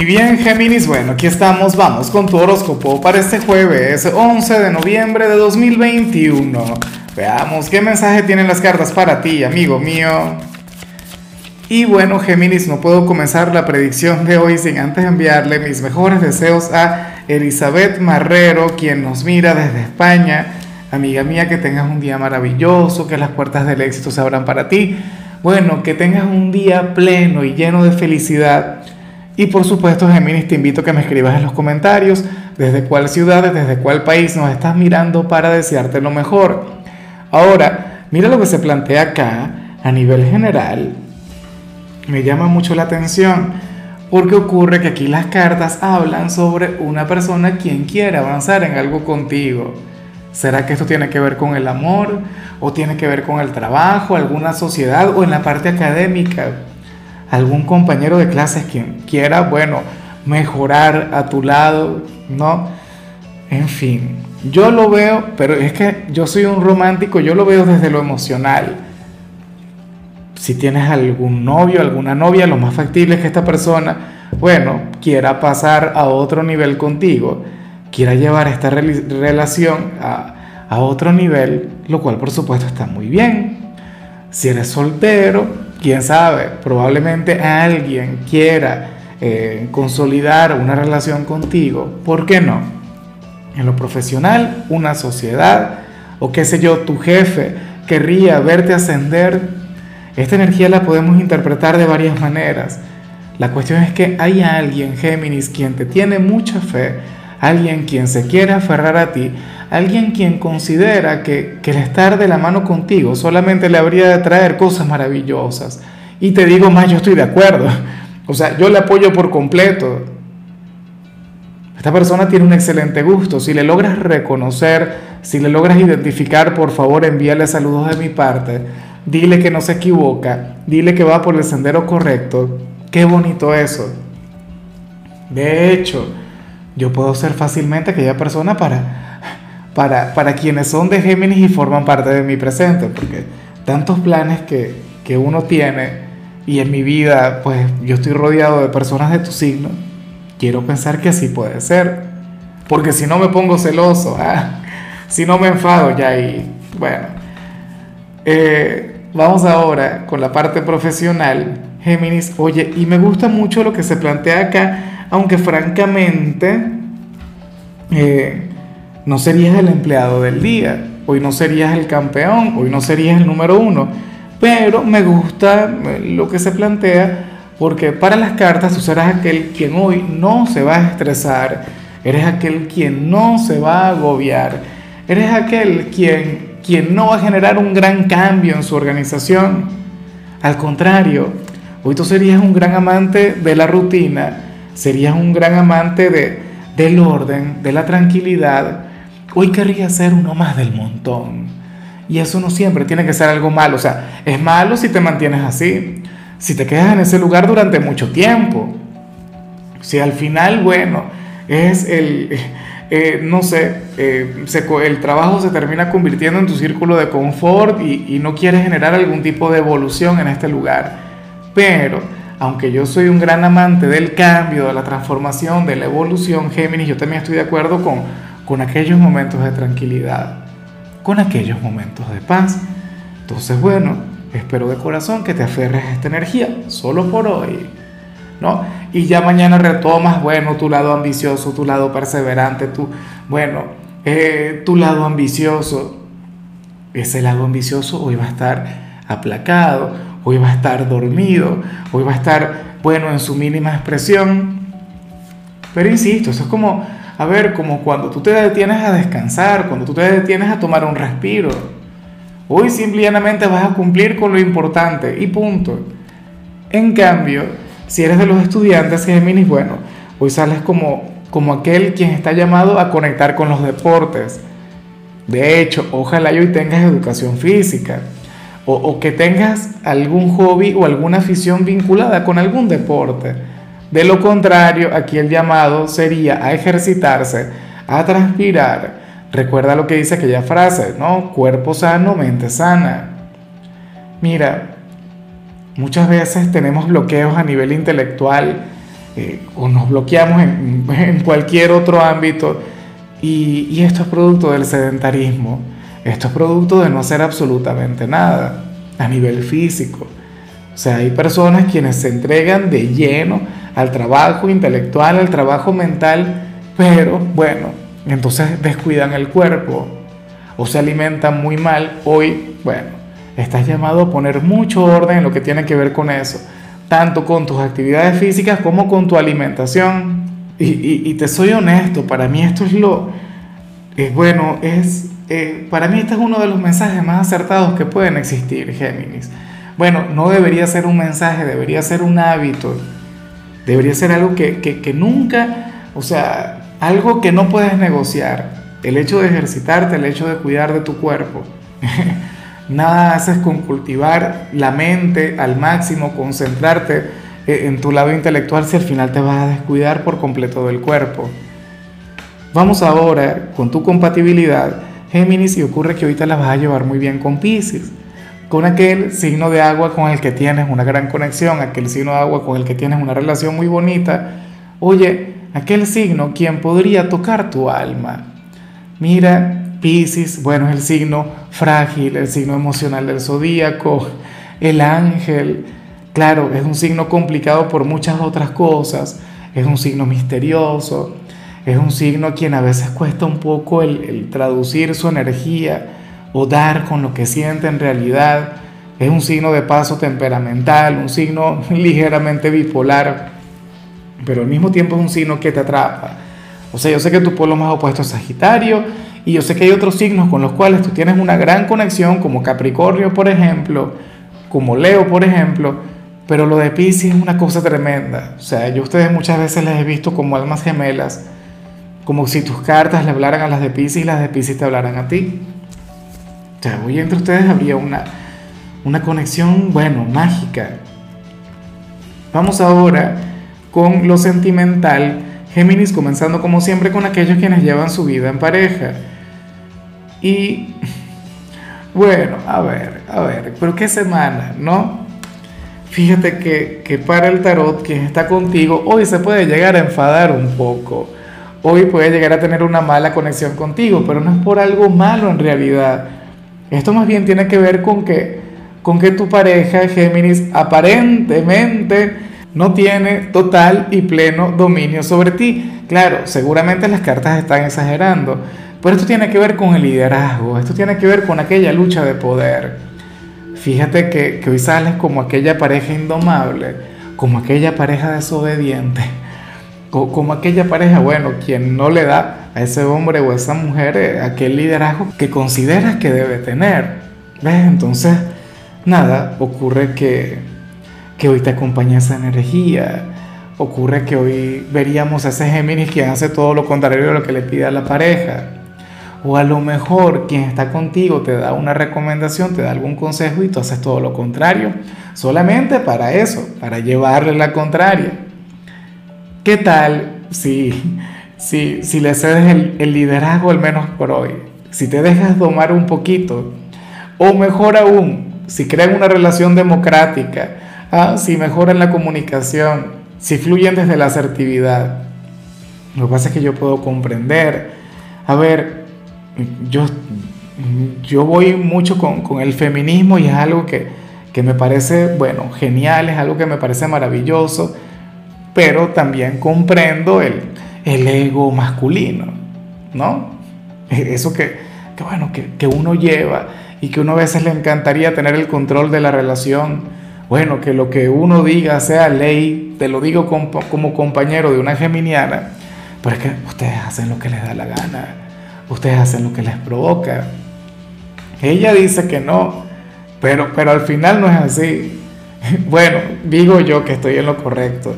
Y bien, Géminis, bueno, aquí estamos, vamos con tu horóscopo para este jueves 11 de noviembre de 2021. Veamos qué mensaje tienen las cartas para ti, amigo mío. Y bueno, Géminis, no puedo comenzar la predicción de hoy sin antes enviarle mis mejores deseos a Elizabeth Marrero, quien nos mira desde España. Amiga mía, que tengas un día maravilloso, que las puertas del éxito se abran para ti. Bueno, que tengas un día pleno y lleno de felicidad y por supuesto, Géminis, te invito a que me escribas en los comentarios desde cuál ciudad, desde cuál país nos estás mirando para desearte lo mejor. Ahora, mira lo que se plantea acá a nivel general. Me llama mucho la atención porque ocurre que aquí las cartas hablan sobre una persona quien quiere avanzar en algo contigo. ¿Será que esto tiene que ver con el amor o tiene que ver con el trabajo, alguna sociedad o en la parte académica? Algún compañero de clases quien quiera, bueno, mejorar a tu lado, ¿no? En fin, yo lo veo, pero es que yo soy un romántico, yo lo veo desde lo emocional. Si tienes algún novio, alguna novia, lo más factible es que esta persona, bueno, quiera pasar a otro nivel contigo, quiera llevar esta relación a, a otro nivel, lo cual por supuesto está muy bien. Si eres soltero, quién sabe, probablemente alguien quiera eh, consolidar una relación contigo, ¿por qué no? En lo profesional, una sociedad, o qué sé yo, tu jefe querría verte ascender. Esta energía la podemos interpretar de varias maneras. La cuestión es que hay alguien, Géminis, quien te tiene mucha fe, alguien quien se quiere aferrar a ti, alguien quien considera que, que el estar de la mano contigo solamente le habría de traer cosas maravillosas. Y te digo más, yo estoy de acuerdo. O sea, yo le apoyo por completo. Esta persona tiene un excelente gusto. Si le logras reconocer, si le logras identificar, por favor envíale saludos de mi parte. Dile que no se equivoca. Dile que va por el sendero correcto. Qué bonito eso. De hecho, yo puedo ser fácilmente aquella persona para, para, para quienes son de Géminis y forman parte de mi presente, porque tantos planes que, que uno tiene y en mi vida, pues yo estoy rodeado de personas de tu signo, quiero pensar que así puede ser, porque si no me pongo celoso, ¿ah? si no me enfado ya y bueno, eh, vamos ahora con la parte profesional, Géminis, oye, y me gusta mucho lo que se plantea acá, aunque francamente eh, no serías el empleado del día, hoy no serías el campeón, hoy no serías el número uno, pero me gusta eh, lo que se plantea porque para las cartas tú serás aquel quien hoy no se va a estresar, eres aquel quien no se va a agobiar, eres aquel quien, quien no va a generar un gran cambio en su organización. Al contrario, hoy tú serías un gran amante de la rutina, serías un gran amante de, del orden, de la tranquilidad, hoy querrías ser uno más del montón. Y eso no siempre tiene que ser algo malo. O sea, es malo si te mantienes así, si te quedas en ese lugar durante mucho tiempo. Si al final, bueno, es el, eh, no sé, eh, el trabajo se termina convirtiendo en tu círculo de confort y, y no quieres generar algún tipo de evolución en este lugar. Pero aunque yo soy un gran amante del cambio, de la transformación, de la evolución, Géminis, yo también estoy de acuerdo con, con aquellos momentos de tranquilidad, con aquellos momentos de paz. Entonces, bueno, espero de corazón que te aferres a esta energía, solo por hoy, ¿no? Y ya mañana retomas, bueno, tu lado ambicioso, tu lado perseverante, tu, bueno, eh, tu lado ambicioso. Ese lado ambicioso hoy va a estar aplacado, hoy va a estar dormido, hoy va a estar, bueno, en su mínima expresión. Pero insisto, eso es como, a ver, como cuando tú te detienes a descansar, cuando tú te detienes a tomar un respiro. Hoy simplemente vas a cumplir con lo importante y punto. En cambio, si eres de los estudiantes Géminis, bueno, hoy sales como, como aquel quien está llamado a conectar con los deportes. De hecho, ojalá hoy tengas educación física o, que tengas algún hobby o alguna afición vinculada con algún deporte. De lo contrario, aquí el llamado sería a ejercitarse, a transpirar. Recuerda lo que dice aquella frase, ¿no? Cuerpo sano, mente sana. Mira, muchas veces tenemos bloqueos a nivel intelectual eh, o nos bloqueamos en, cualquier otro ámbito. Y, y esto es producto del sedentarismo, esto es producto de no hacer absolutamente nada a nivel físico. O sea, hay personas quienes se entregan de lleno al trabajo intelectual, al trabajo mental, pero bueno, entonces descuidan el cuerpo o se alimentan muy mal. Hoy, bueno, estás llamado a poner mucho orden en lo que tiene que ver con eso, tanto con tus actividades físicas como con tu alimentación. Y, te soy honesto, para mí esto es lo, es bueno, es, eh, para mí este es uno de los mensajes más acertados que pueden existir, Géminis. Bueno, no debería ser un mensaje, debería ser un hábito, debería ser algo que, que, nunca, o sea, algo que no puedes negociar. El hecho de ejercitarte, el hecho de cuidar de tu cuerpo. Nada haces con cultivar la mente al máximo, concentrarte eh, en tu lado intelectual si al final te vas a descuidar por completo del cuerpo. Vamos ahora con tu compatibilidad, Géminis, y ocurre que ahorita la vas a llevar muy bien con Pisces, con aquel signo de agua con el que tienes una gran conexión, aquel signo de agua con el que tienes una relación muy bonita. Oye, aquel signo quien podría tocar tu alma. Mira, Pisces, bueno, es el signo frágil, el signo emocional del zodíaco, el ángel. Claro, es un signo complicado por muchas otras cosas, es un signo misterioso, es un signo quien a veces cuesta un poco el, traducir su energía o dar con lo que siente en realidad. Es un signo de paso temperamental, un signo ligeramente bipolar, pero al mismo tiempo es un signo que te atrapa. O sea, yo sé que tu polo más opuesto es Sagitario, y yo sé que hay otros signos con los cuales tú tienes una gran conexión, como Capricornio, por ejemplo, como Leo, por ejemplo, pero lo de Pisces es una cosa tremenda. O sea, yo a ustedes muchas veces les he visto como almas gemelas, como si tus cartas le hablaran a las de Pisces y las de Pisces te hablaran a ti. O sea, hoy entre ustedes habría una, una conexión, bueno, mágica. Vamos ahora con lo sentimental. Géminis comenzando como siempre con aquellos quienes llevan su vida en pareja. Y bueno, a ver, a ver, pero qué semana, ¿no? Fíjate que, que, para el tarot, quien está contigo, hoy se puede llegar a enfadar un poco. Hoy puede llegar a tener una mala conexión contigo, pero no es por algo malo en realidad. Esto más bien tiene que ver con que, con que tu pareja, Géminis, aparentemente no tiene total y pleno dominio sobre ti. Claro, seguramente las cartas están exagerando, pero esto tiene que ver con el liderazgo, esto tiene que ver con aquella lucha de poder. Fíjate que, hoy sales como aquella pareja indomable, como aquella pareja desobediente, como aquella pareja, bueno, quien no le da a ese hombre o a esa mujer eh, aquel liderazgo que consideras que debe tener. ¿Ves? Entonces, nada, ocurre que, que hoy te acompaña esa energía. Ocurre que hoy veríamos a ese Géminis que hace todo lo contrario de lo que le pide a la pareja. O a lo mejor quien está contigo te da una recomendación, te da algún consejo y tú haces todo lo contrario, solamente para eso, para llevarle la contraria. ¿Qué tal si, si, si le cedes el, liderazgo al menos por hoy? Si te dejas domar un poquito, o mejor aún, si crean una relación democrática, ah, si mejoran la comunicación, si fluyen desde la asertividad. Lo que pasa es que yo puedo comprender, a ver, yo, yo voy mucho con, el feminismo y es algo que, me parece, bueno, genial, es algo que me parece maravilloso, pero también comprendo el, ego masculino, ¿no? Eso que, bueno, que, uno lleva y que uno a veces le encantaría tener el control de la relación. Bueno, que lo que uno diga sea ley, te lo digo como, como compañero de una geminiana, pero es que ustedes hacen lo que les da la gana ustedes hacen lo que les provoca. Ella dice que no, pero, pero al final no es así. Bueno, digo yo que estoy en lo correcto.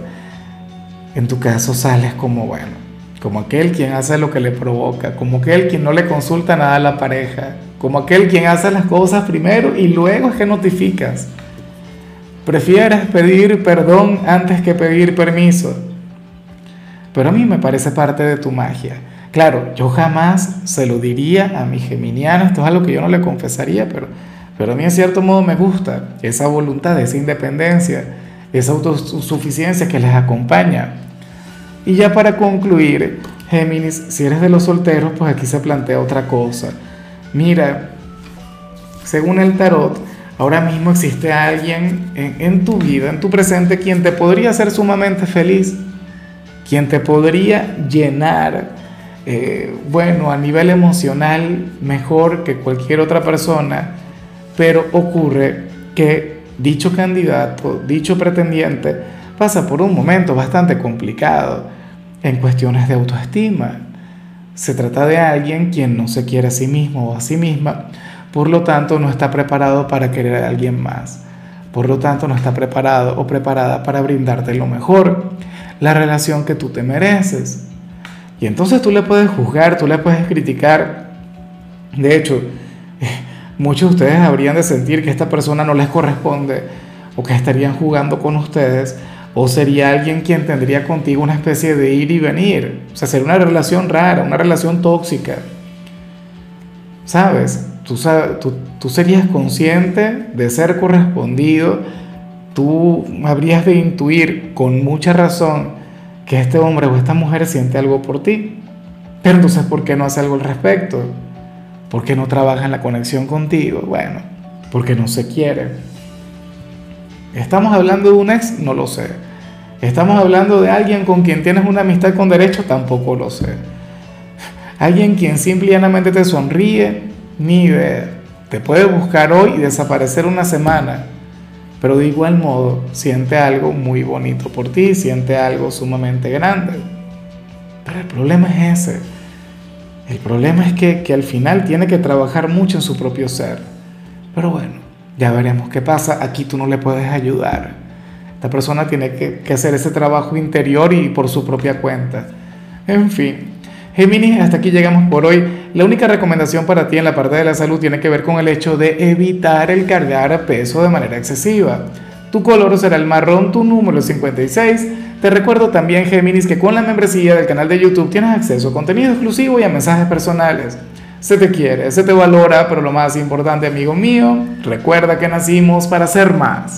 En tu caso sales como, bueno, como aquel quien hace lo que le provoca, como aquel quien no le consulta nada a la pareja, como aquel quien hace las cosas primero y luego es que notificas. Prefieres pedir perdón antes que pedir permiso. Pero a mí me parece parte de tu magia. Claro, yo jamás se lo diría a mi geminiana, esto es algo que yo no le confesaría, pero, pero a mí en cierto modo me gusta esa voluntad, esa independencia, esa autosuficiencia que les acompaña. Y ya para concluir, Géminis, si eres de los solteros, pues aquí se plantea otra cosa. Mira, según el tarot, ahora mismo existe alguien en, tu vida, en tu presente, quien te podría hacer sumamente feliz, quien te podría llenar, eh, bueno, a nivel emocional mejor que cualquier otra persona, pero ocurre que dicho candidato, dicho pretendiente, pasa por un momento bastante complicado en cuestiones de autoestima. Se trata de alguien quien no se quiere a sí mismo o a sí misma, por lo tanto no está preparado para querer a alguien más. Por lo tanto no está preparado o preparada para brindarte lo mejor, la relación que tú te mereces. Y entonces tú le puedes juzgar, tú le puedes criticar. De hecho, muchos de ustedes habrían de sentir que esta persona no les corresponde o que estarían jugando con ustedes o sería alguien quien tendría contigo una especie de ir y venir. O sea, sería una relación rara, una relación tóxica. ¿Sabes? Tú, serías consciente de ser correspondido, tú habrías de intuir con mucha razón que este hombre o esta mujer siente algo por ti. Pero entonces, ¿por qué no hace algo al respecto? ¿Por qué no trabaja en la conexión contigo? Bueno, porque no se quiere. ¿Estamos hablando de un ex? No lo sé. ¿Estamos hablando de alguien con quien tienes una amistad con derecho? Tampoco lo sé. Alguien quien simplemente te sonríe, ni idea. Te puede buscar hoy y desaparecer una semana, pero de igual modo siente algo muy bonito por ti, siente algo sumamente grande. Pero el problema es ese. El problema es que, que al final tiene que trabajar mucho en su propio ser. Pero bueno, ya veremos qué pasa. Aquí tú no le puedes ayudar. Esta persona tiene que, hacer ese trabajo interior y por su propia cuenta. En fin. Géminis, hasta aquí llegamos por hoy. La única recomendación para ti en la parte de la salud tiene que ver con el hecho de evitar el cargar peso de manera excesiva. Tu color será el marrón, tu número es 56. Te recuerdo también, Géminis, que con la membresía del canal de YouTube tienes acceso a contenido exclusivo y a mensajes personales. Se te quiere, se te valora, pero lo más importante, amigo mío, recuerda que nacimos para ser más.